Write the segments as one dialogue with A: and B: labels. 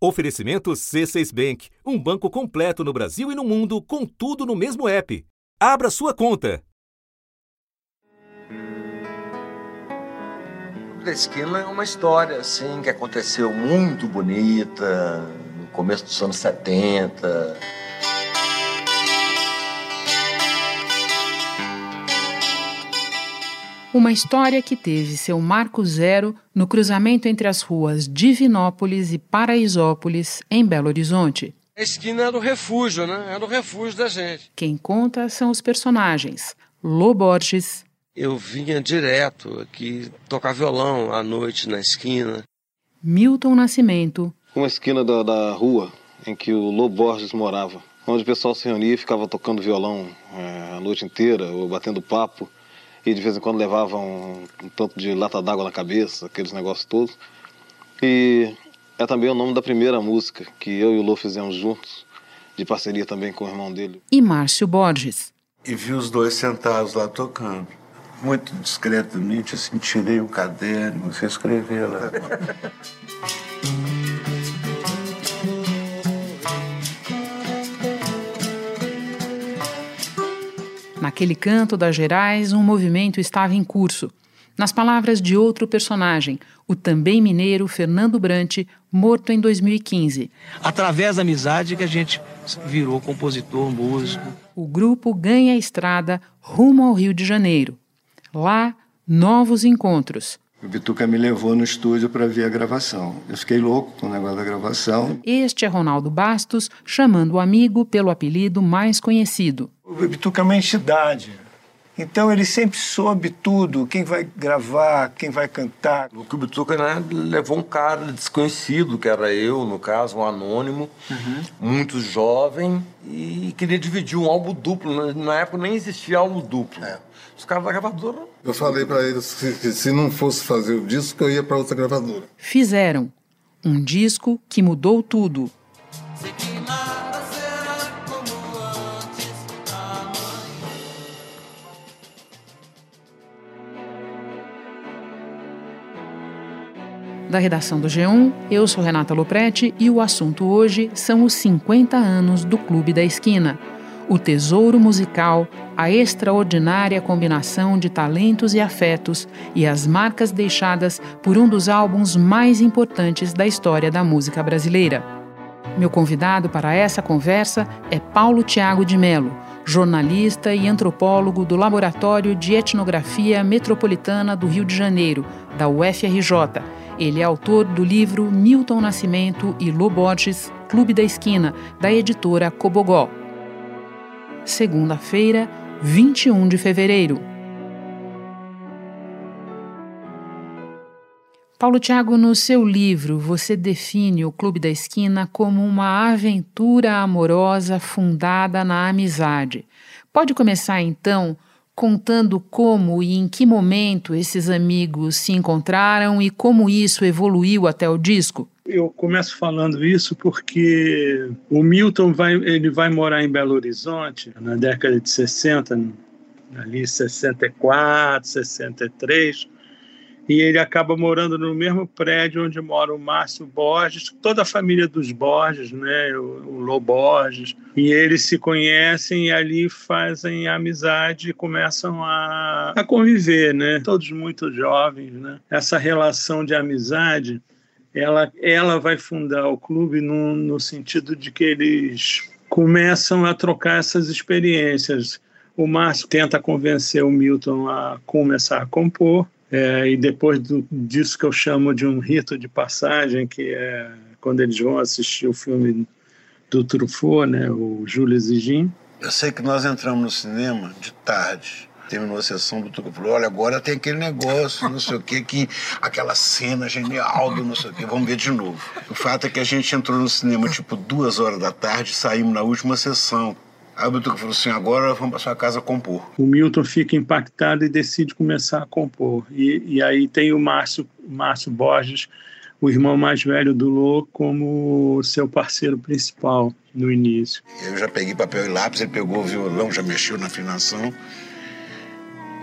A: Oferecimento C6 Bank, um banco completo no Brasil e no mundo, com tudo no mesmo app. Abra sua conta.
B: da Esquina é uma história assim que aconteceu muito bonita no começo dos anos 70.
C: Uma história que teve seu marco zero no cruzamento entre as ruas Divinópolis e Paraisópolis, em Belo Horizonte.
D: A esquina era o refúgio, né? Era o refúgio da gente.
C: Quem conta são os personagens Lô Borges,
D: Eu vinha direto aqui tocar violão à noite na esquina.
C: Milton Nascimento,
E: Uma esquina da, da rua em que o Lobo Borges morava, onde o pessoal se reunia e ficava tocando violão eh, a noite inteira, ou batendo papo, e de vez em quando levavam um, um tanto de lata d'água na cabeça, aqueles negócios todos. E é também o nome da primeira música que eu e o Lô fizemos juntos, de parceria também com o irmão dele.
C: e Márcio Borges.
F: e vi os dois sentados lá tocando. Muito discretamente, assim, tirei o caderno, você escreveu lá.
C: Naquele canto das Gerais, um movimento estava em curso. Nas palavras de outro personagem, o também mineiro Fernando Brant, morto em 2015.
G: através da amizade que a gente virou compositor, músico.
C: O grupo ganha a estrada rumo ao Rio de Janeiro. Lá, novos encontros.
F: O Bituca me levou no estúdio para ver a gravação. Eu fiquei louco com o negócio da gravação.
C: Este é Ronaldo Bastos, chamando o amigo pelo apelido mais conhecido.
H: O Bituca é uma entidade. Então ele sempre soube tudo, quem vai gravar, quem vai cantar.
B: O Bituca né, levou um cara desconhecido, que era eu, no caso, um anônimo, muito jovem, e queria dividir um álbum duplo. Na- época nem existia álbum duplo. Os caras da gravadora
I: Eu falei para eles que, que se não fosse fazer o disco, eu ia para outra gravadora.
C: Fizeram um disco que mudou tudo. Da redação do G1, eu sou Renata Loprete e o assunto hoje são os 50 anos do Clube da Esquina. O tesouro musical, a extraordinária combinação de talentos e afetos e as marcas deixadas por um dos álbuns mais importantes da história da música brasileira. Meu convidado para essa conversa é Paulo Tiago de Melo, jornalista e antropólogo do Laboratório de Etnografia Metropolitana do Rio de Janeiro, da UFRJ. Ele é autor do livro Milton Nascimento e Lô Borges, Clube da Esquina, da editora Cobogó. Segunda-feira, 21 de fevereiro. Paulo Tiago, no seu livro, você define o Clube da Esquina como uma aventura amorosa fundada na amizade. Pode começar então contando como e em que momento esses amigos se encontraram e como isso evoluiu até o disco?
H: Eu começo falando isso porque o Milton vai, ele vai morar em Belo Horizonte na década de 60, ali 64, 63, e ele acaba morando no mesmo prédio onde mora o Márcio Borges, toda a família dos Borges, né, o, o Lô Borges, e eles se conhecem e ali fazem amizade e começam a, a conviver, né, todos muito jovens, né. Essa relação de amizade ela, ela vai fundar o clube no, no sentido de que eles começam a trocar essas experiências. O Márcio tenta convencer o Milton a começar a compor, é, e depois do, disso que eu chamo de um rito de passagem, que é quando eles vão assistir o filme do Truffaut, né, o Júlio Exigim.
F: Eu sei que nós entramos no cinema de tarde. Terminou a sessão do falou: olha, agora tem aquele negócio, não sei o que, que aquela cena genial do não sei o que, vamos ver de novo. O fato é que a gente entrou no cinema tipo duas horas da tarde e saímos na última sessão. Aí o Bituca falou assim: agora vamos para sua casa compor.
H: O Milton fica impactado e decide começar a compor. E, e aí tem o Márcio, Márcio Borges, o irmão mais velho do Lô, como seu parceiro principal no início.
F: Eu já peguei papel e lápis, ele pegou o violão, já mexeu na afinação.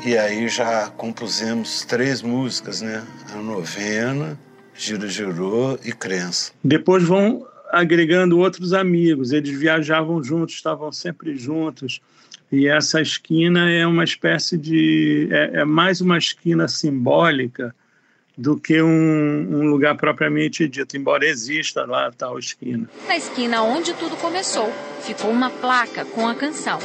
F: E aí já compusemos três músicas, né? A novena, Giro Girou e Crença.
H: Depois vão agregando outros amigos, eles viajavam juntos, estavam sempre juntos. E essa esquina é uma espécie de. é, é mais uma esquina simbólica do que um, um, lugar propriamente dito, embora exista lá tal esquina.
J: Na esquina onde tudo começou, ficou uma placa com a canção.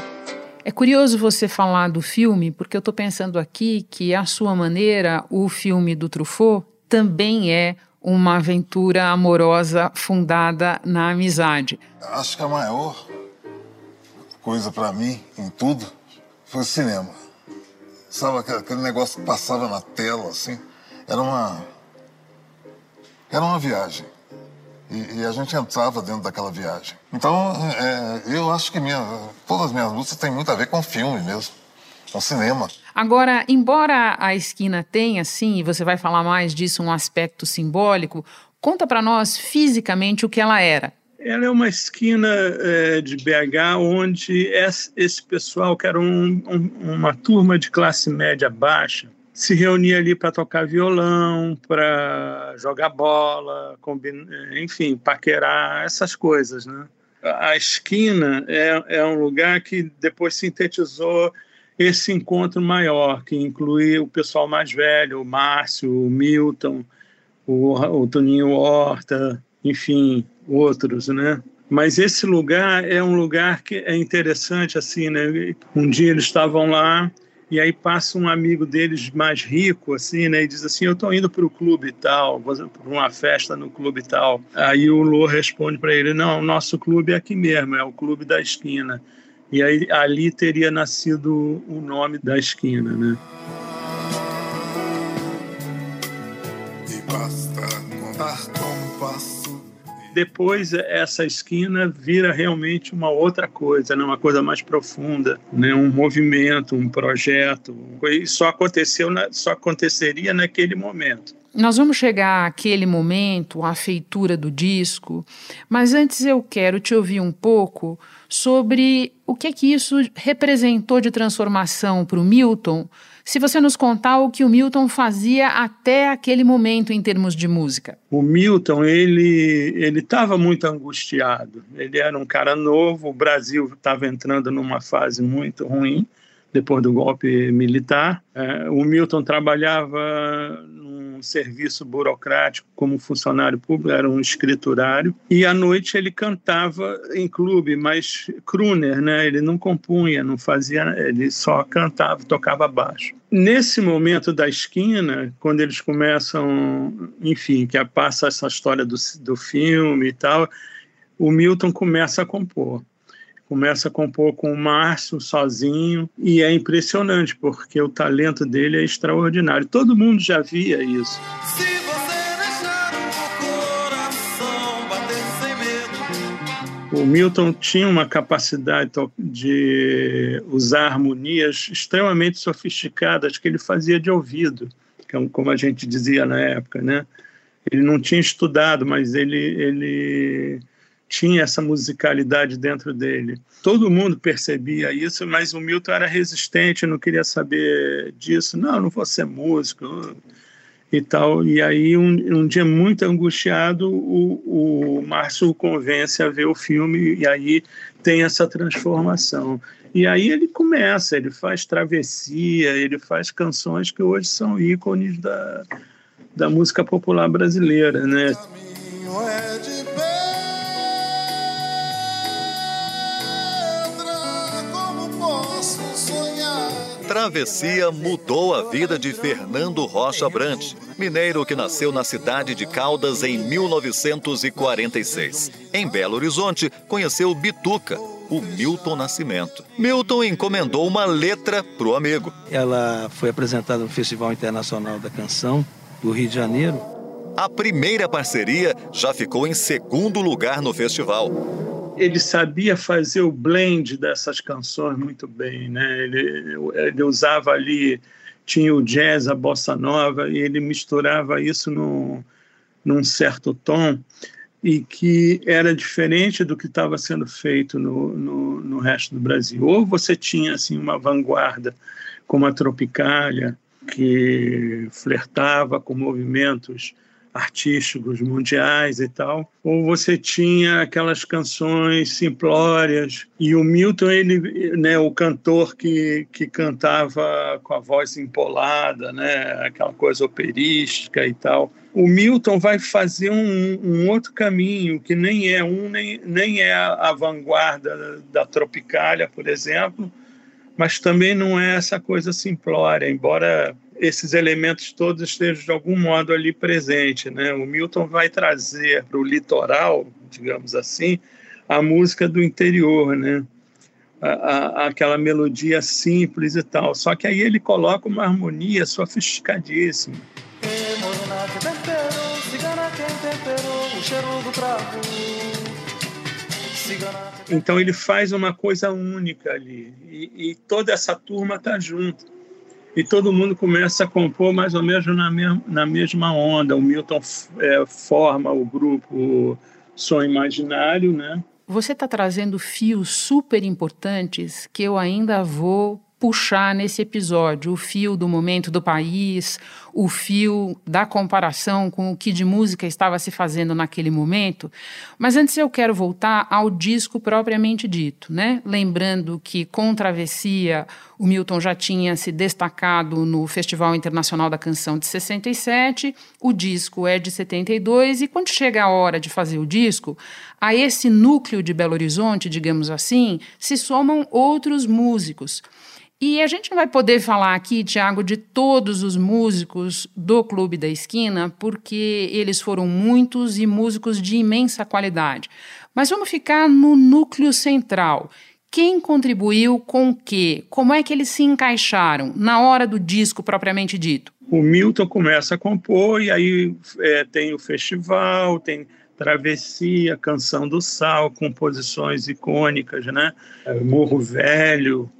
C: É curioso você falar do filme, porque eu estou pensando aqui que, à sua maneira, o filme do Truffaut também é uma aventura amorosa fundada na amizade.
I: Acho que a maior coisa para mim em tudo foi o cinema. Sabe aquele negócio que passava na tela assim? Era uma era uma viagem. E, e a gente entrava dentro daquela viagem. Então, é, eu acho que minha, todas as minhas músicas têm muito a ver com filme mesmo, com cinema.
C: Agora, embora a esquina tenha, sim, e você vai falar mais disso, um aspecto simbólico, conta para nós fisicamente o que ela era.
H: Ela é uma esquina é, de BH onde esse pessoal, que era um, um, uma turma de classe média baixa, se reunia ali para tocar violão, para jogar bola, enfim, paquerar, essas coisas. Né? A esquina é, é um lugar que depois sintetizou esse encontro maior, que inclui o pessoal mais velho, o Márcio, o Milton, o, o Toninho Horta, enfim, outros, né? Mas esse lugar é um lugar que é interessante, assim, né? Um dia eles estavam lá e aí passa um amigo deles mais rico, assim, né? E diz assim, eu estou indo para o clube tal, para uma festa no clube tal. Aí o Lô responde para ele, não, o nosso clube é aqui mesmo, é o clube da esquina. E aí ali teria nascido o nome da esquina, né?
I: E basta contar com passo.
H: Depois essa esquina vira realmente uma outra coisa, né? uma coisa mais profunda, né? um movimento, um projeto. E só aconteceu, na, só aconteceria naquele momento.
C: Nós vamos chegar àquele momento, à feitura do disco, mas antes eu quero te ouvir um pouco sobre o que é que isso representou de transformação para o Milton, se você nos contar o que o Milton fazia até aquele momento em termos de música.
H: O Milton, ele ele estava muito angustiado. Ele era um cara novo, o Brasil estava entrando numa fase muito ruim depois do golpe militar. É, o Milton trabalhava num serviço burocrático como funcionário público, era um escriturário, e à noite ele cantava em clube, mas crooner, né? Ele não compunha, não fazia, ele só cantava, tocava baixo. Nesse momento da esquina, quando eles começam, enfim, que passa essa história do, do filme e tal, o Milton começa a compor começa a compor com o Márcio sozinho e é impressionante porque o talento dele é extraordinário. Todo mundo já via isso. O Milton tinha uma capacidade de usar harmonias extremamente sofisticadas que ele fazia de ouvido, é como a gente dizia na época, né? Ele não tinha estudado, mas ele, ele tinha essa musicalidade dentro dele. Todo mundo percebia isso, mas o Milton era resistente, não queria saber disso. Não, não vou ser músico e tal. E aí, um, um dia muito angustiado, o, o Márcio o convence a ver o filme e aí tem essa transformação. E aí ele começa, ele faz travessia, ele faz canções que hoje são ícones da, da música popular brasileira, né?
K: Travessia mudou a vida de Fernando Rocha Brant, mineiro que nasceu na cidade de Caldas em 1946. Em Belo Horizonte, conheceu Bituca, o Milton Nascimento. Milton encomendou uma letra para o amigo.
G: Ela foi apresentada no Festival Internacional da Canção do Rio de Janeiro.
K: A primeira parceria já ficou em segundo lugar no festival
H: ele sabia fazer o blend dessas canções muito bem, né? Ele, ele usava ali, tinha o jazz, a bossa nova, e ele misturava isso no, num certo tom e que era diferente do que estava sendo feito no, no, no, resto do Brasil. Ou você tinha assim uma vanguarda como a Tropicália, que flertava com movimentos artísticos mundiais e tal, ou você tinha aquelas canções simplórias e o Milton ele, né, o cantor que, que cantava com a voz empolada, né, aquela coisa operística e tal. O Milton vai fazer um, um outro caminho que nem é um nem, nem é a, vanguarda da Tropicália, por exemplo, mas também não é essa coisa simplória, embora esses elementos todos estejam de algum modo ali presentes. Né? O Milton vai trazer para o litoral, digamos assim, a música do interior, né? A, a, aquela melodia simples e tal. Só que aí ele coloca uma harmonia sofisticadíssima. Então ele faz uma coisa única ali e, e toda essa turma está junto e todo mundo começa a compor mais ou menos na, mesma, na mesma onda. O Milton é, forma o grupo Som Imaginário, né?
C: Você está trazendo fios super importantes que eu ainda vou puxar nesse episódio o fio do momento do país, o fio da comparação com o que de música estava se fazendo naquele momento. Mas antes eu quero voltar ao disco propriamente dito, né? Lembrando que com Travessia o Milton já tinha se destacado no Festival Internacional da Canção de 67, o disco é de 72 e quando chega a hora de fazer o disco, a esse núcleo de Belo Horizonte, digamos assim, se somam outros músicos. E a gente não vai poder falar aqui, Tiago, de todos os músicos do Clube da Esquina, porque eles foram muitos e músicos de imensa qualidade. Mas vamos ficar no núcleo central. Quem contribuiu com o quê? Como é que eles se encaixaram na hora do disco propriamente dito?
H: O Milton começa a compor e aí é, tem o festival, tem Travessia, Canção do Sal, composições icônicas, né? Morro Velho,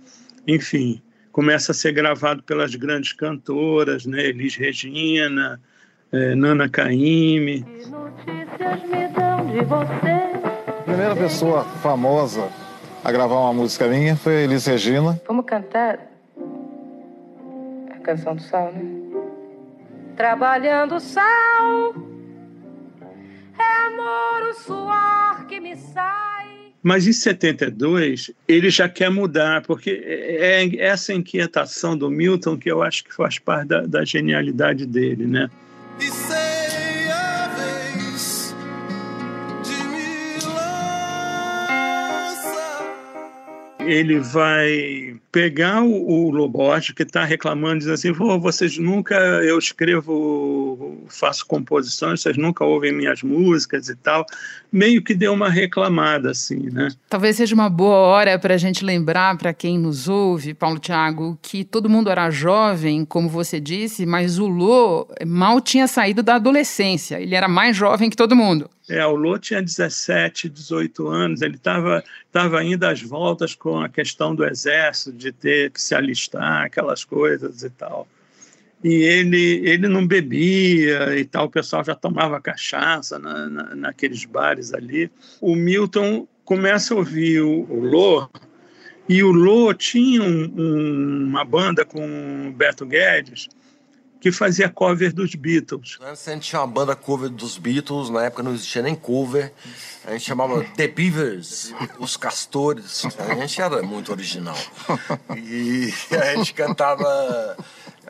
H: enfim, começa a ser gravado pelas grandes cantoras, né? Elis Regina, é, Nana Caymmi.
E: A primeira pessoa famosa a gravar uma música minha foi a Elis Regina.
L: Vamos cantar a canção do sal, né? Trabalhando o sal, é amor o suor que me sai.
H: Mas em 72 ele já quer mudar, porque é, é essa inquietação do Milton que eu acho que faz parte da, da genialidade dele, né? Ele vai pegar o, o Loborges, que está reclamando, diz assim: vocês nunca, eu escrevo, faço composições, vocês nunca ouvem minhas músicas e tal. Meio que deu uma reclamada, assim, né?
C: Talvez seja uma boa hora para a gente lembrar, para quem nos ouve, Paulo Tiago, que todo mundo era jovem, como você disse, mas o Lô mal tinha saído da adolescência, ele era mais jovem que todo mundo.
H: É, o Lô tinha 17, 18 anos, ele estava tava indo às voltas com a questão do exército, de ter que se alistar, aquelas coisas e tal. E ele, ele não bebia e tal, o pessoal já tomava cachaça na, na, naqueles bares ali. O Milton começa a ouvir o, o Lô, e o Lô tinha um, um, uma banda com o Beto Guedes, que fazia cover dos Beatles.
B: Antes a gente tinha uma banda cover dos Beatles, na época não existia nem cover. A gente chamava The Beavers, os Castores. A gente era muito original. E a gente cantava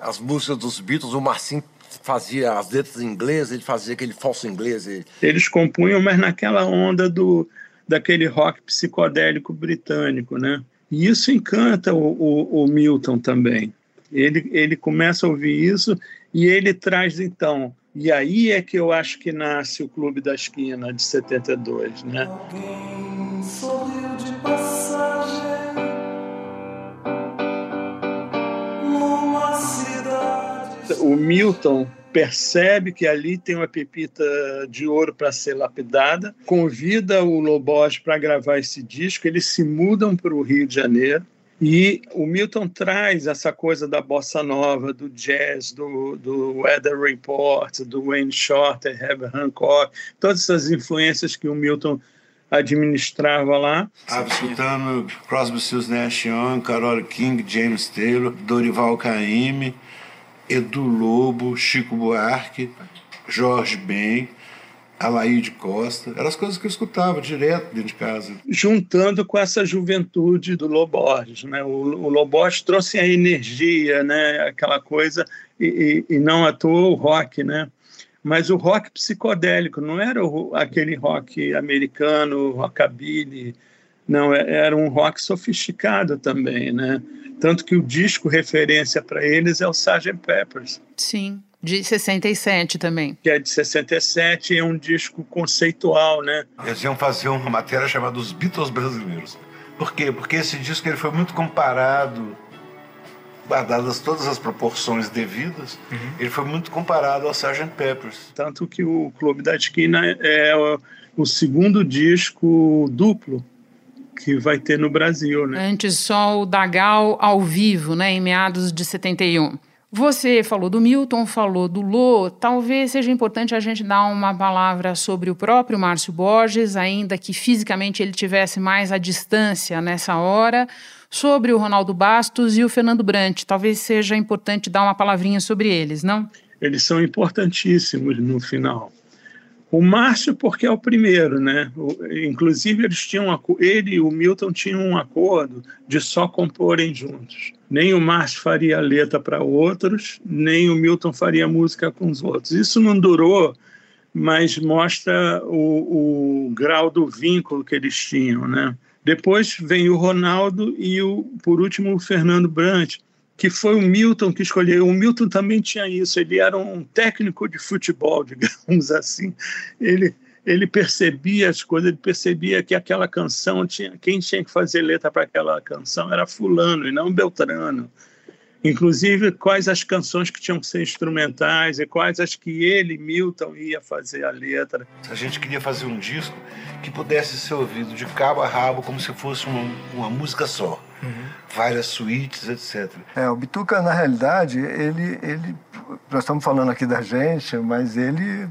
B: as músicas dos Beatles, o Marcinho fazia as letras em inglês, ele fazia aquele falso inglês.
H: Eles compunham, mas naquela onda do daquele rock psicodélico britânico, né? E isso encanta o, o, o Milton também. Ele, ele começa a ouvir isso e ele traz, então, e aí é que eu acho que nasce o Clube da Esquina de 72, né? Alguém sorriu de passagem numa cidade. O Milton percebe que ali tem uma pepita de ouro para ser lapidada, convida o Lobos para gravar esse disco, eles se mudam para o Rio de Janeiro e o Milton traz essa coisa da bossa nova, do jazz, do, do Weather Report, do Wayne Shorter, Herbie Hancock, todas essas influências que o Milton administrava lá.
F: Estava escutando Crosby, Stills, Nash Young, Carole King, James Taylor, Dorival Caymmi, Edu Lobo, Chico Buarque, Jorge Ben, Alaide Costa, eram as coisas que eu escutava direto dentro de casa.
H: Juntando com essa juventude do Loborges, né? O, o Loborges trouxe a energia, né? Aquela coisa, e, e, e não à toa o rock, né? Mas o rock psicodélico, não era o, aquele rock americano, rockabilly, não, é, era um rock sofisticado também, né? Tanto que o disco referência para eles é o Sgt. Peppers.
C: Sim, de 67 também.
H: Que é de 67 é um disco conceitual, né?
F: Eles iam fazer uma matéria chamada Os Beatles Brasileiros. Por quê? Porque esse disco ele foi muito comparado, guardadas todas as proporções devidas, uhum. ele foi muito comparado ao Sgt. Peppers.
H: Tanto que o Clube da Esquina é o, o segundo disco duplo que vai ter no Brasil, né?
C: Antes só o Dagal ao vivo, né, em meados de 71. Você falou do Milton, falou do Lô. Talvez seja importante a gente dar uma palavra sobre o próprio Márcio Borges, ainda que fisicamente ele tivesse mais à distância nessa hora, sobre o Ronaldo Bastos e o Fernando Brant. Talvez seja importante dar uma palavrinha sobre eles, não?
H: Eles são importantíssimos no final. O Márcio, porque é o primeiro, né? O, inclusive, eles tinham ele e o Milton tinham um acordo de só comporem juntos. Nem o Márcio faria letra para outros, nem o Milton faria música com os outros. Isso não durou, mas mostra o, o grau do vínculo que eles tinham, né? Depois vem o Ronaldo e, o, por último, o Fernando Brant que foi o Milton que escolheu. O Milton também tinha isso, ele era um técnico de futebol, digamos assim. Ele, ele percebia as coisas, ele percebia que aquela canção, tinha, quem tinha que fazer letra para aquela canção era Fulano e não Beltrano. Inclusive, quais as canções que tinham que ser instrumentais e quais as que ele, Milton, ia fazer a letra.
F: A gente queria fazer um disco que pudesse ser ouvido de cabo a rabo, como se fosse uma, uma música só uhum. várias suítes, etc.
M: É, o Bituca, na realidade, ele, ele. Nós estamos falando aqui da gente, mas ele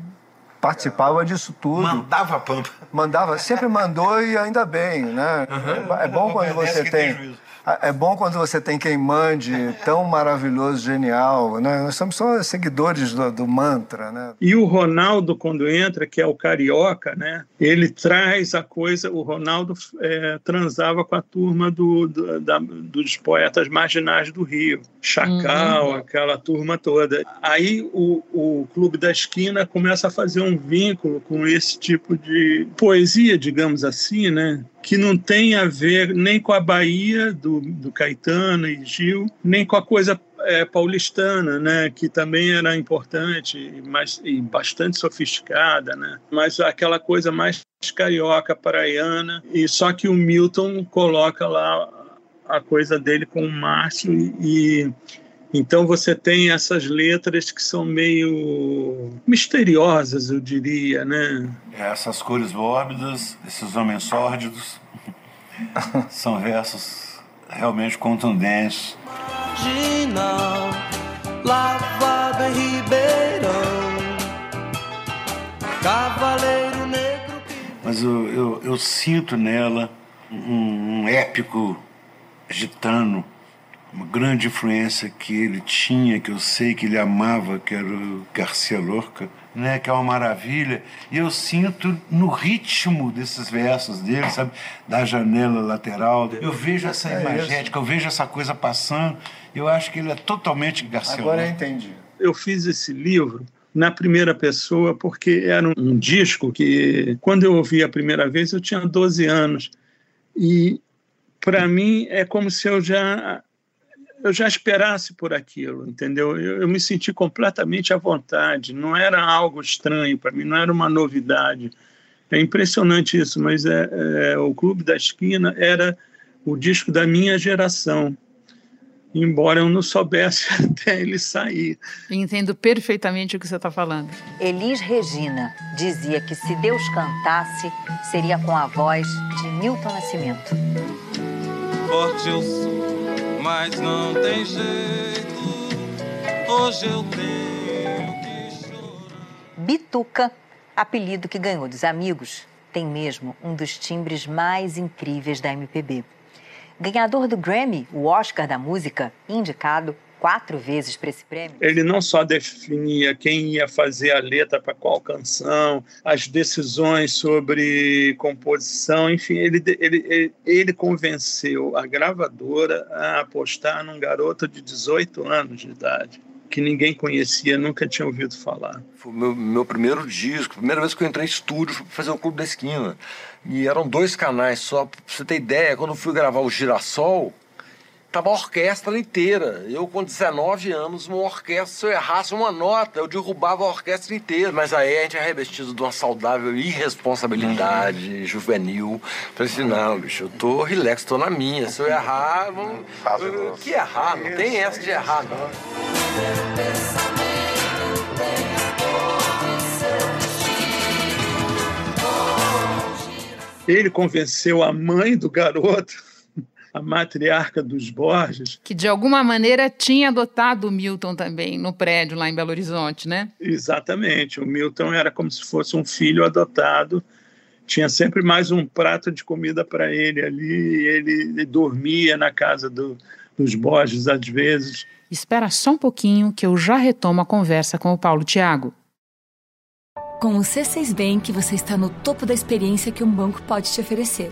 M: participava disso tudo.
F: Mandava a pampa.
M: Mandava, sempre mandou e ainda bem, né? Uhum. É bom quando você tem. Ah, é bom quando você tem quem mande tão maravilhoso, genial. Né? Nós somos só seguidores do, do, mantra. Né?
H: E o Ronaldo, quando entra, que é o carioca, né? ele traz a coisa. O Ronaldo é, transava com a turma do, do, da, dos poetas marginais do Rio, Chacal, uhum. aquela turma toda. Aí o, o Clube da Esquina começa a fazer um vínculo com esse tipo de poesia, digamos assim, né? Que não tem a ver nem com a Bahia do, do Caetano e Gil, nem com a coisa é, paulistana, né, que também era importante mas, e bastante sofisticada, né, mas aquela coisa mais carioca, paraiana, e só que o Milton coloca lá a coisa dele com o Márcio e, e então você tem essas letras que são meio misteriosas, eu diria, né?
F: Essas cores mórbidas, esses homens sórdidos, são versos realmente contundentes. Marginal, lavado em Ribeirão, cavaleiro negro. Mas eu, eu, eu sinto nela um, um épico gitano uma grande influência que ele tinha, que eu sei que ele amava, que era o Garcia Lorca, né, que é uma maravilha. E eu sinto no ritmo desses versos dele, sabe, da janela lateral, eu vejo essa é imagética, eu vejo essa coisa passando. Eu acho que ele é totalmente Garcia
M: Agora Lorca. eu entendi.
H: Eu fiz esse livro na primeira pessoa porque era um, um disco que, quando eu ouvi a primeira vez, eu tinha 12 anos. E para mim é como se eu já eu já esperasse por aquilo, entendeu? Eu, eu, me senti completamente à vontade, não era algo estranho para mim, não era uma novidade. É impressionante isso, mas é, é, o Clube da Esquina era o disco da minha geração, embora eu não soubesse até ele sair.
C: Entendo perfeitamente o que você está falando.
N: Elis Regina dizia que se Deus cantasse, seria com a voz de Milton Nascimento. Forte eu sou mas não tem jeito. Hoje eu tenho que chorar. Bituca, apelido que ganhou dos amigos, tem mesmo um dos timbres mais incríveis da MPB. Ganhador do Grammy, o Oscar da música, indicado quatro vezes para esse prêmio?
H: Ele não só definia quem ia fazer a letra para qual canção, as decisões sobre composição, enfim, ele, ele, ele, ele convenceu a gravadora a apostar num garoto de 18 anos de idade que ninguém conhecia, nunca tinha ouvido falar.
B: Foi o meu, meu primeiro disco, primeira vez que eu entrei em estúdio foi fazer o Clube da Esquina. E eram dois canais só, pra você ter ideia, quando eu fui gravar o Girassol, Tava a orquestra inteira. Eu, com 19 anos, uma orquestra, se eu errasse uma nota, eu derrubava a orquestra inteira. Mas aí a gente é revestido de uma saudável irresponsabilidade uhum. juvenil. Falei assim: não, bicho, eu tô relax, tô na minha. Se eu errar, vamos. Eu, que errar? Não tem essa de errar, não.
H: Ele convenceu a mãe do garoto a matriarca dos Borges.
C: Que de alguma maneira tinha adotado o Milton também no prédio lá em Belo Horizonte, né?
H: Exatamente. O Milton era como se fosse um filho adotado. Tinha sempre mais um prato de comida para ele ali. Ele, ele, dormia na casa do, dos Borges às vezes.
C: Espera só um pouquinho que eu já retomo a conversa com o Paulo Tiago.
O: Com o C6 Bank, você está no topo da experiência que um banco pode te oferecer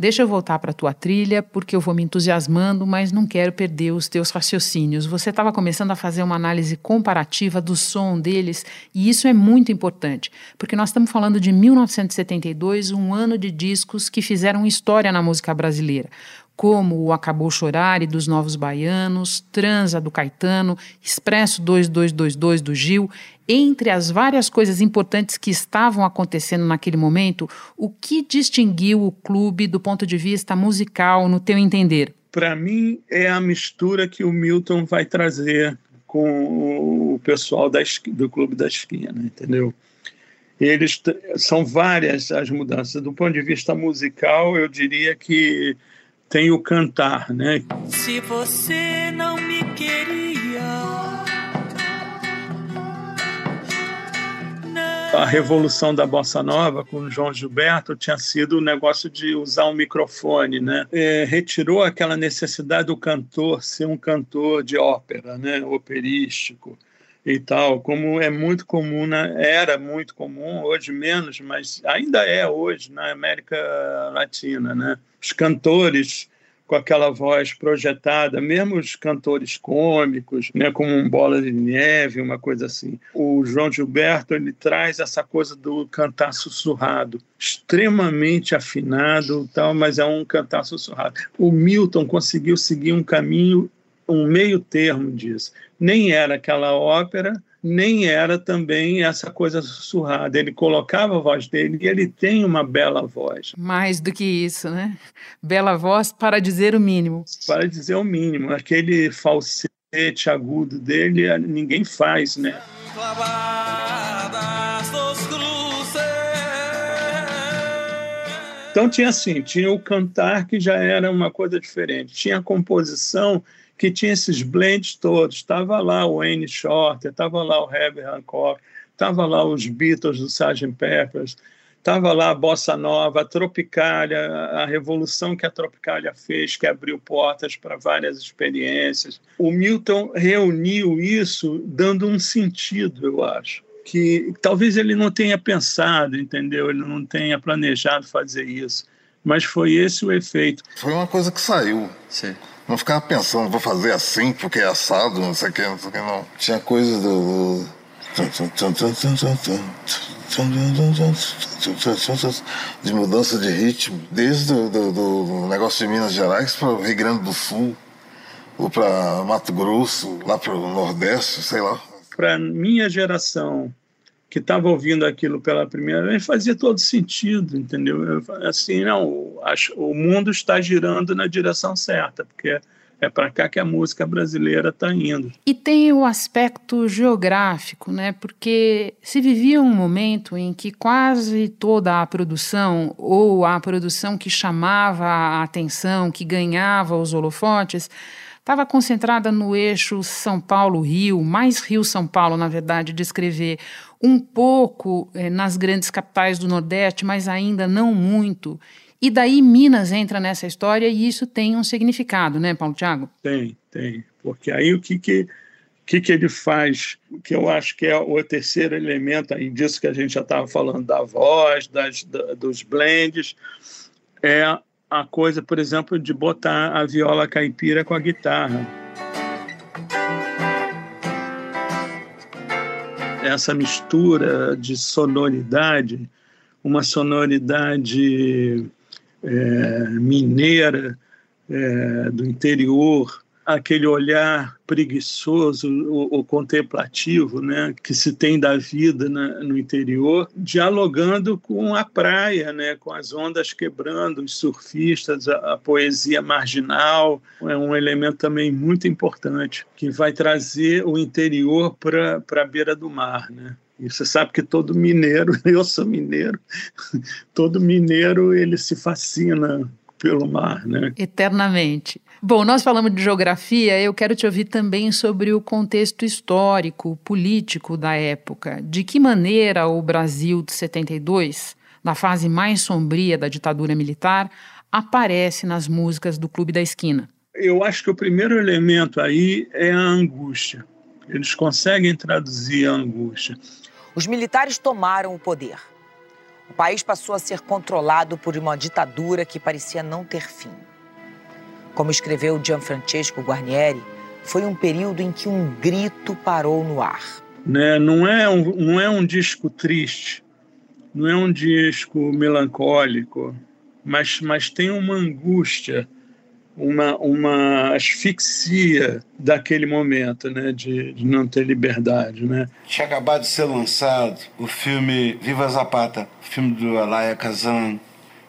C: Deixa eu voltar para a tua trilha, porque eu vou me entusiasmando, mas não quero perder os teus raciocínios. Você estava começando a fazer uma análise comparativa do som deles, e isso é muito importante, porque nós estamos falando de 1972, um ano de discos que fizeram história na música brasileira como o Acabou Chorar e dos Novos Baianos, Transa do Caetano, Expresso 2222 do Gil, entre as várias coisas importantes que estavam acontecendo naquele momento, o que distinguiu o clube do ponto de vista musical, no teu entender?
H: Para mim, é a mistura que o Milton vai trazer com o pessoal da, do Clube da Esquina, entendeu? Eles são várias as mudanças. Do ponto de vista musical, eu diria que tem o cantar, né?
P: Se você não me queria.
H: A revolução da bossa nova com João Gilberto tinha sido o negócio de usar um microfone, né? É, retirou aquela necessidade do cantor ser um cantor de ópera, né? Operístico e tal, como é muito comum, na, era muito comum, hoje menos, mas ainda é hoje na América Latina, né? os cantores com aquela voz projetada, mesmo os cantores cômicos, né, como um Bola de Neve, uma coisa assim. O João Gilberto ele traz essa coisa do cantar sussurrado, extremamente afinado, tal, mas é um cantar sussurrado. O Milton conseguiu seguir um caminho, um meio termo disso. Nem era aquela ópera, nem era também essa coisa sussurrada. Ele colocava a voz dele e ele tem uma bela voz.
C: Mais do que isso, né? Bela voz para dizer o mínimo.
H: Para dizer o mínimo. Aquele falsete agudo dele, ninguém faz, né? Então tinha assim, tinha o cantar que já era uma coisa diferente, tinha a composição que tinha esses blends todos. Estava lá o Wayne Shorter, estava lá o Herbie Hancock, estava lá os Beatles do Sgt. Peppers, estava lá a Bossa Nova, a Tropicália, a revolução que a Tropicália fez, que abriu portas para várias experiências. O Milton reuniu isso dando um sentido, eu acho que talvez ele não tenha pensado, entendeu? Ele não tenha planejado fazer isso, mas foi esse o efeito.
I: Foi uma coisa que saiu. Sim. Não ficava pensando, vou fazer assim porque é assado, não sei o que, não sei o que, não. Tinha coisa do. de mudança de ritmo, desde do, do, do negócio de Minas Gerais para o Rio Grande do Sul, ou para Mato Grosso, lá para o Nordeste, sei lá.
H: Para minha geração, que estava ouvindo aquilo pela primeira vez, fazia todo sentido, entendeu? Eu, assim, não, o mundo está girando na direção certa, porque é para cá que a música brasileira está indo.
C: E tem o aspecto geográfico, né? Porque se vivia um momento em que quase toda a produção, ou a produção que chamava a atenção, que ganhava os holofotes, estava concentrada no eixo São Paulo-Rio, mais Rio-São Paulo, na verdade, de escrever um pouco eh, nas grandes capitais do Nordeste, mas ainda não muito. E daí Minas entra nessa história e isso tem um significado, né, Paulo Tiago?
H: Tem, tem. Porque aí o que, que, que, que ele faz, que eu acho que é o terceiro elemento aí disso que a gente já estava falando, da voz, das, da, dos blends, é a coisa, por exemplo, de botar a viola caipira com a guitarra. Essa mistura de sonoridade, uma sonoridade é, mineira é, do interior, aquele olhar preguiçoso ou, contemplativo né, que se tem da vida na, no interior, dialogando com a praia, né, com as ondas quebrando, os surfistas, a, a poesia marginal, é um elemento também muito importante, que vai trazer o interior para a beira do mar. Né? E você sabe que todo mineiro, eu sou mineiro, todo mineiro ele se fascina pelo mar, né?
C: Eternamente. Bom, nós falamos de geografia, eu quero te ouvir também sobre o contexto histórico, político da época. De que maneira o Brasil de 72, na fase mais sombria da ditadura militar, aparece nas músicas do Clube da Esquina?
H: Eu acho que o primeiro elemento aí é a angústia. Eles conseguem traduzir a angústia.
Q: Os militares tomaram o poder. O país passou a ser controlado por uma ditadura que parecia não ter fim. Como escreveu Gianfrancesco Guarnieri, foi um período em que um grito parou no ar.
H: Né? Não, é um, não é um disco triste, não é um disco melancólico, mas, mas tem uma angústia uma, uma asfixia daquele momento, né, de, de, não ter liberdade, né.
F: Tinha acabado de ser lançado o filme Viva Zapata, filme do Alaya Kazan.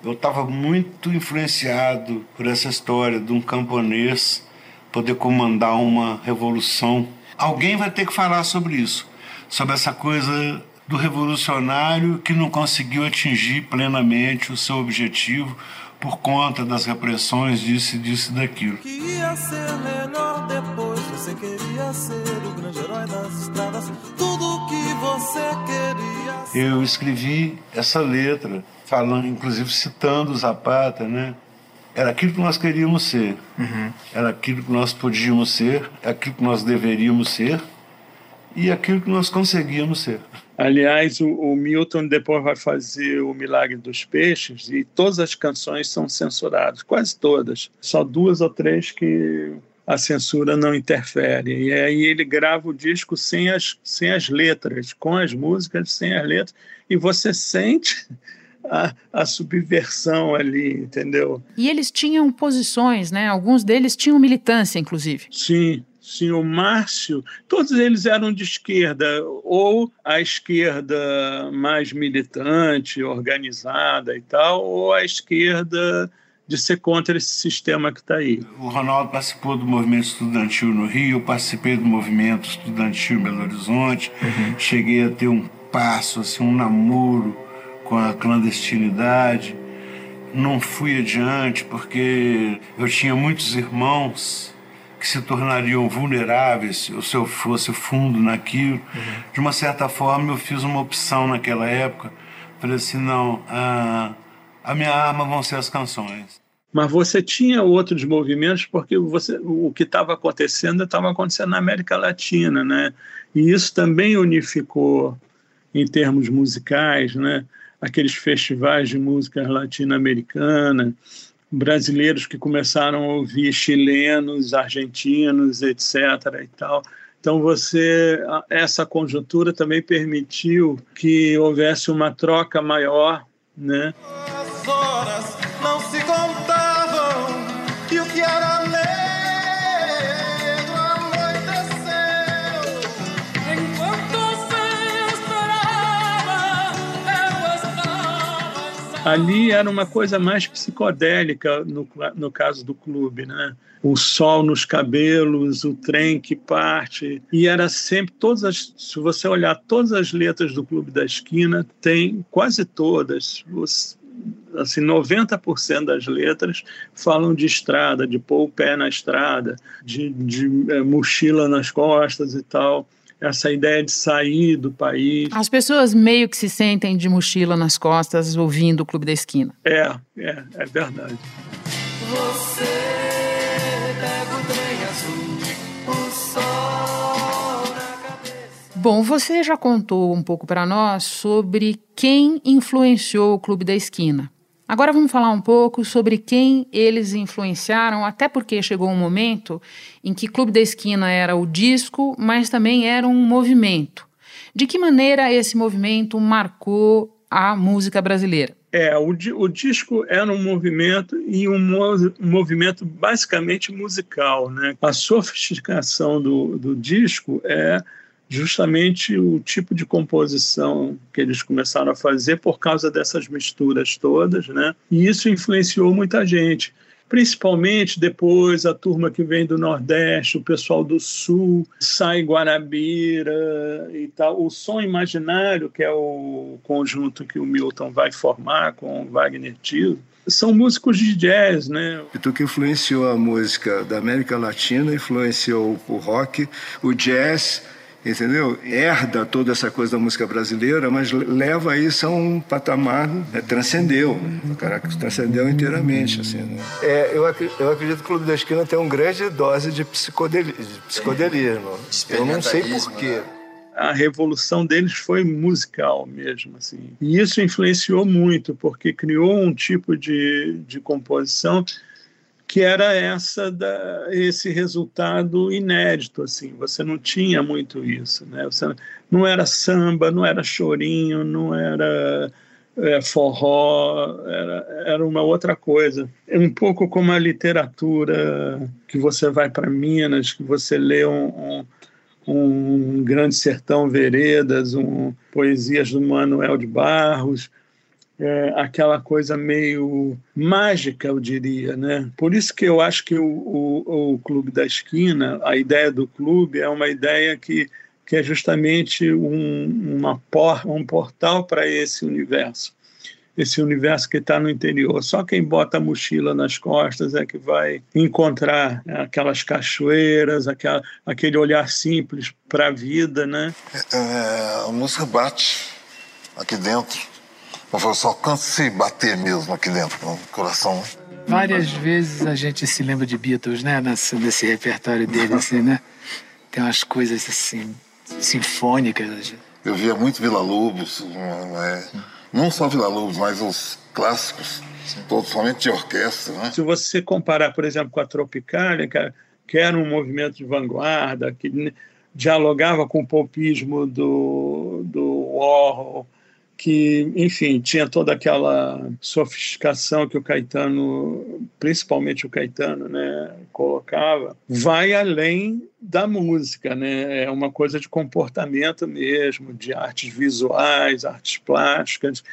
F: Eu estava muito influenciado por essa história de um camponês poder comandar uma revolução. Alguém vai ter que falar sobre isso, sobre essa coisa do revolucionário que não conseguiu atingir plenamente o seu objetivo por conta das repressões, disse, disse daquilo. Que ia ser melhor depois, você queria ser o grande herói das estradas, tudo que você queria Eu escrevi essa letra, falando, inclusive citando Zapata, né? Era aquilo que nós queríamos ser, uhum. era aquilo que nós podíamos ser, aquilo que nós deveríamos ser e aquilo que nós conseguíamos ser.
H: Aliás, o, o, Milton depois vai fazer o Milagre dos Peixes e todas as canções são censuradas, quase todas. Só duas ou três que a censura não interfere. E aí ele grava o disco sem as, sem as letras, com as músicas, sem as letras, e você sente a, a, subversão ali, entendeu?
C: E eles tinham posições, né? Alguns deles tinham militância, inclusive.
H: Sim, senhor Márcio, todos eles eram de esquerda, ou a esquerda mais militante, organizada e tal, ou a esquerda de ser contra esse sistema que está aí.
F: O Ronaldo participou do movimento estudantil no Rio, eu participei do movimento estudantil em Belo Horizonte, uhum. cheguei a ter um passo, assim, um namoro com a clandestinidade. Não fui adiante porque eu tinha muitos irmãos que se tornariam vulneráveis se eu fosse fundo naquilo. Uhum. De uma certa forma, eu fiz uma opção naquela época. Falei assim: não, a, a minha arma vão ser as canções.
H: Mas você tinha outros movimentos, porque você, o que estava acontecendo estava acontecendo na América Latina, né? E isso também unificou em termos musicais, né? Aqueles festivais de música latino-americana, brasileiros que começaram a ouvir chilenos, argentinos, etc. e tal. Então você essa conjuntura também permitiu que houvesse uma troca maior, né? Ali era uma coisa mais psicodélica no, no caso do clube, né? O sol nos cabelos, o trem que parte. E era sempre todas as. Se você olhar todas as letras do Clube da Esquina, tem quase todas. assim, 90% das letras falam de estrada, de pôr o pé na estrada, de, de é, mochila nas costas e tal essa ideia de sair do país.
C: As pessoas meio que se sentem de mochila nas costas ouvindo o Clube da Esquina.
H: É, é, é verdade. Você pega o trem azul,
C: o sol na cabeça. Bom, você já contou um pouco para nós sobre quem influenciou o Clube da Esquina. Agora vamos falar um pouco sobre quem eles influenciaram, até porque chegou um momento em que Clube da Esquina era o disco, mas também era um movimento. De que maneira esse movimento marcou a música brasileira?
H: É, o, o disco era um movimento e um, um, movimento basicamente musical. Né? A sofisticação do, do disco é justamente o tipo de composição que eles começaram a fazer por causa dessas misturas todas, né? E isso influenciou muita gente, principalmente depois a turma que vem do Nordeste, o pessoal do Sul, Sai Guarabira e tal. O Som Imaginário, que é o conjunto que o Milton vai formar com o Wagner Tilo, são músicos de jazz, né?
M: E tu que influenciou a música da América Latina, influenciou o rock, o jazz entendeu? Herda toda essa coisa da música brasileira, mas leva isso a um patamar, né? transcendeu, o cara transcendeu inteiramente, assim, né? É, eu, ac eu acredito que o Clube da Esquina tem uma grande dose de, psicodeli de psicodelismo. Eu não sei porquê. Né?
H: A revolução deles foi musical mesmo, assim. E isso influenciou muito, porque criou um tipo de, de composição que era essa da, esse resultado inédito assim. Você não tinha muito isso né? Você não era samba não era chorinho não era é, forró era, era uma outra coisa. É um pouco como a literatura que você vai para Minas que você lê um, um, um grande sertão veredas um poesias do Manuel de Barros é, aquela coisa meio mágica, eu diria, né? Por isso que eu acho que o, o, o Clube da Esquina, a ideia do clube é uma ideia que, que é justamente um, uma por, um portal para esse universo, esse universo que está no interior. Só quem bota a mochila nas costas é que vai encontrar aquelas cachoeiras, aquela, aquele olhar simples para a vida, né?
I: É, é, a música bate aqui dentro eu só cansei bater mesmo aqui dentro, no coração. Né?
G: Várias vezes a gente se lembra de Beatles, né? Nesse, nesse repertório dele, assim, né? Tem umas coisas assim, sinfônicas.
I: Eu via muito Vila Lobos, né? não só Vila Lobos, mas os clássicos, todos somente de orquestra. Né?
H: Se você comparar, por exemplo, com a Tropicália, que era um movimento de vanguarda, que dialogava com o popismo do, do Warhol, que, enfim, tinha toda aquela sofisticação que o Caetano, principalmente o Caetano, né, colocava, vai além da música, né? É uma coisa de comportamento mesmo, de artes visuais, artes plásticas.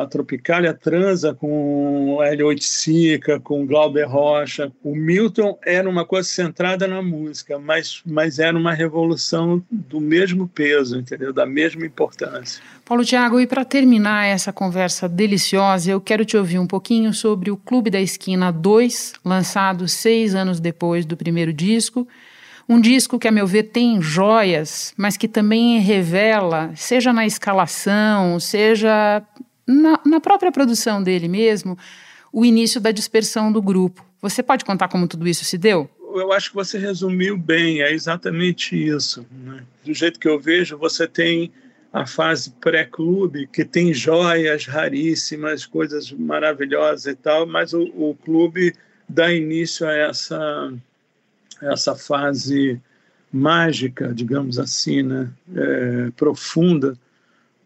H: A Tropicália transa com Hélio Oiticica, com Glauber Rocha. O Milton era uma coisa centrada na música, mas, mas era uma revolução do mesmo peso, entendeu? Da mesma importância.
C: Paulo Tiago, e para terminar essa conversa deliciosa, eu quero te ouvir um pouquinho sobre o Clube da Esquina 2, lançado seis anos depois do primeiro disco. Um disco que, a meu ver, tem joias, mas que também revela, seja na escalação, seja na, na própria produção dele mesmo, o início da dispersão do grupo. Você pode contar como tudo isso se deu?
H: Eu acho que você resumiu bem, é exatamente isso. Né? Do jeito que eu vejo, você tem a fase pré-clube, que tem joias raríssimas, coisas maravilhosas e tal, mas o, o clube dá início a essa essa fase mágica, digamos assim, né? É, profunda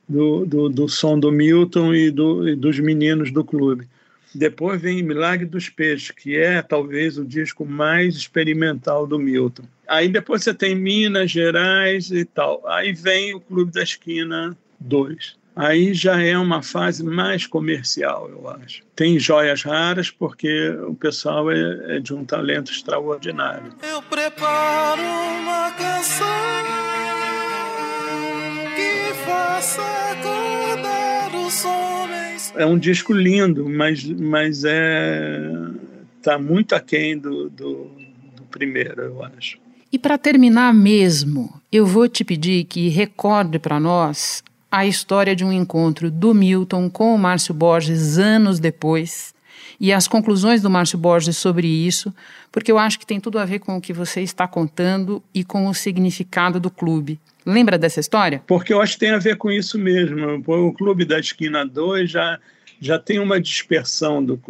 H: do, do, do, som do Milton e, do, e dos meninos do clube. Depois vem Milagre dos Peixes, que é talvez o disco mais experimental do Milton. Aí depois você tem Minas Gerais e tal. Aí vem o Clube da Esquina 2. Aí já é uma fase mais comercial, eu acho. Tem joias raras porque o pessoal é, é de um talento extraordinário.
P: Eu preparo uma canção que faça acordar os homens.
H: É um disco lindo, mas, mas é tá muito aquém do, do, do primeiro, eu acho.
C: E para terminar mesmo, eu vou te pedir que recorde para nós a história de um encontro do Milton com o Márcio Borges anos depois e as conclusões do Márcio Borges sobre isso, porque eu acho que tem tudo a ver com o que você está contando e com o significado do clube. Lembra dessa história?
H: Porque eu acho que tem a ver com isso mesmo. O Clube da Esquina 2 já, já tem uma dispersão do,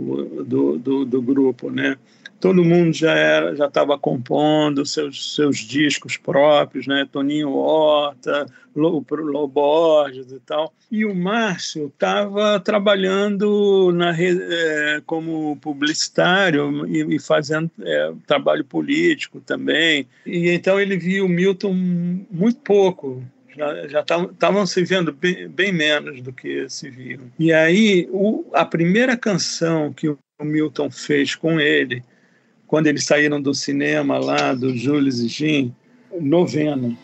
H: do, do, do grupo, né? Todo mundo já era, já estava compondo seus seus discos próprios, né? Toninho Horta, Lobo Borges e tal. E o Márcio estava trabalhando na, é, como publicitário e, e fazendo é, trabalho político também. E então ele viu o Milton muito pouco já estavam se vendo bem, bem, menos do que se viam. E aí, o, a primeira canção que o Milton fez com ele quando eles saíram do cinema lá, do Jules e Jim, novena.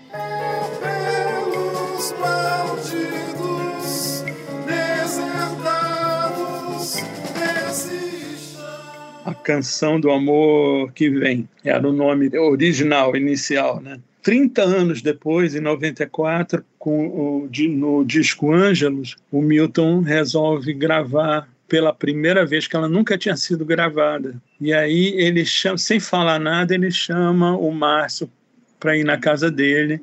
H: A canção do amor que vem era o nome original, inicial, né? 30 anos depois, em 94, com o, no disco Ângelos, o Milton resolve gravar pela primeira vez que ela nunca tinha sido gravada. E aí ele chama, sem falar nada, ele chama o Márcio para ir na casa dele.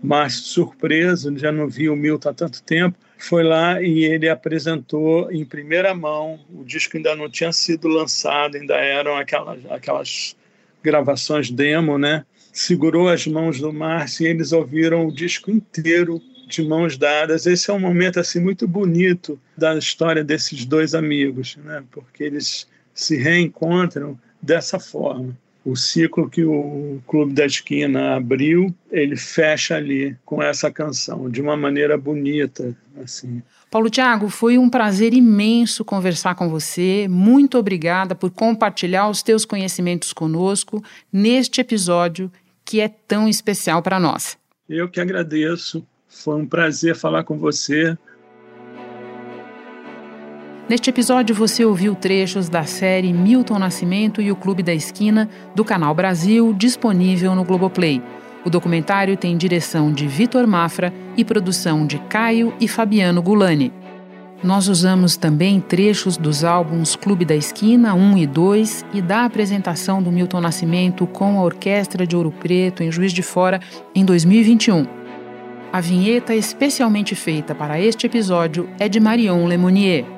H: Márcio, surpreso, já não viu o Milton há tanto tempo, foi lá e ele apresentou em primeira mão. O disco ainda não tinha sido lançado, ainda eram aquelas, aquelas gravações demo, né? Segurou as mãos do Márcio e eles ouviram o disco inteiro de mãos dadas. Esse é um momento assim muito bonito da história desses dois amigos, né? Porque eles se reencontram dessa forma. O ciclo que o Clube da Esquina abriu, ele fecha ali com essa canção de uma maneira bonita, assim.
C: Paulo Tiago, foi um prazer imenso conversar com você. Muito obrigada por compartilhar os teus conhecimentos conosco neste episódio que é tão especial para nós.
H: Eu que agradeço. Foi um prazer falar com você.
C: Neste episódio você ouviu trechos da série Milton Nascimento e o Clube da Esquina do Canal Brasil, disponível no Globoplay. O documentário tem direção de Vitor Mafra e produção de Caio e Fabiano Gulani. Nós usamos também trechos dos álbuns Clube da Esquina 1 e 2 e da apresentação do Milton Nascimento com a Orquestra de Ouro Preto em Juiz de Fora em 2021. A vinheta especialmente feita para este episódio é de Marion Lemonnier.